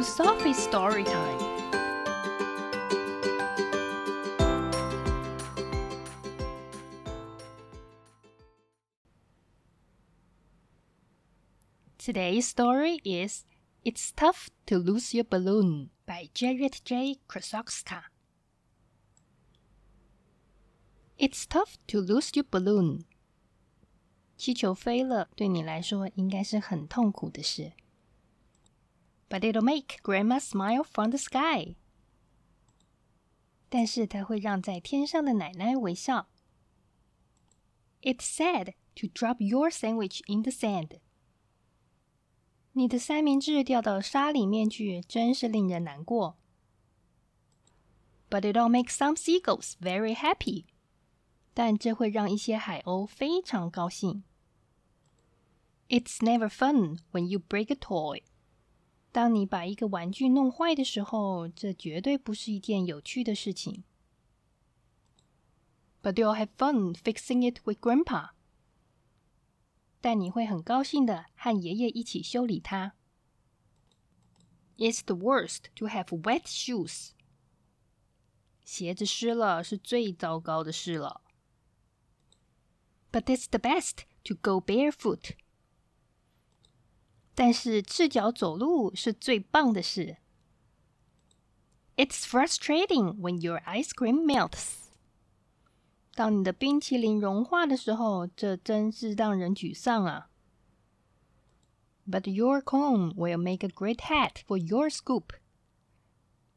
to Sophie's story time. Today's story is It's Tough to Lose Your Balloon by Jarrett J. Krosoczka. It's tough to lose your balloon. 气球飞了，对你来说应该是很痛苦的事。But it'll make Grandma smile from the sky. 但是它会让在天上的奶奶微笑。It's sad to drop your sandwich in the sand. 你的三明治掉到沙里面去，真是令人难过。But it'll make some seagulls very happy. 但这会让一些海鸥非常高兴。It's never fun when you break a toy. 当你把一个玩具弄坏的时候，这绝对不是一件有趣的事情。But you'll have fun fixing it with Grandpa. 但你会很高兴的和爷爷一起修理它。It's the worst to have wet shoes. 鞋子湿了是最糟糕的事了。But it's the best to go barefoot. 但是赤脚走路是最棒的事。It's frustrating when your ice cream melts. 当你的冰淇淋融化的时候，这真是让人沮丧啊。But your cone will make a great hat for your scoop.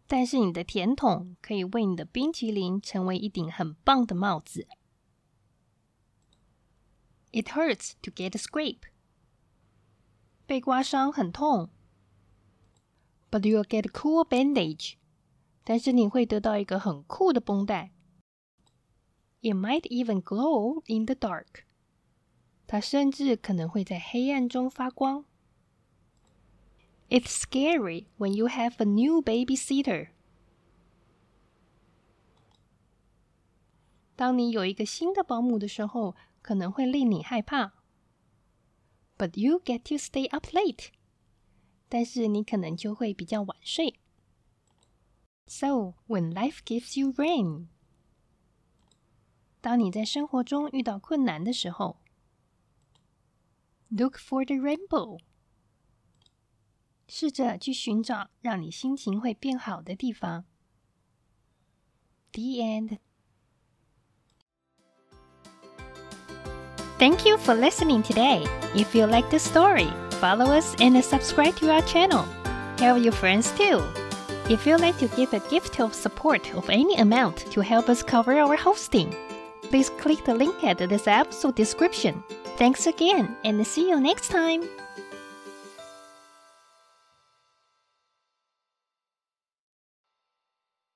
但是你的甜筒可以为你的冰淇淋成为一顶很棒的帽子。It hurts to get a scrape. 被刮伤很痛。But you'll get a cool bandage. 但是你会得到一个很酷的绷带。It might even glow in the dark. 它甚至可能会在黑暗中发光。It's scary when you have a new babysitter. 当你有一个新的保姆的时候，可能会令你害怕。 But you get to stay up late，但是你可能就会比较晚睡。So when life gives you rain，当你在生活中遇到困难的时候，Look for the rainbow，试着去寻找让你心情会变好的地方。The end。 Thank you for listening today. If you like the story, follow us and subscribe to our channel. Tell your friends too. If you'd like to give a gift of support of any amount to help us cover our hosting, please click the link at this episode description. Thanks again and see you next time.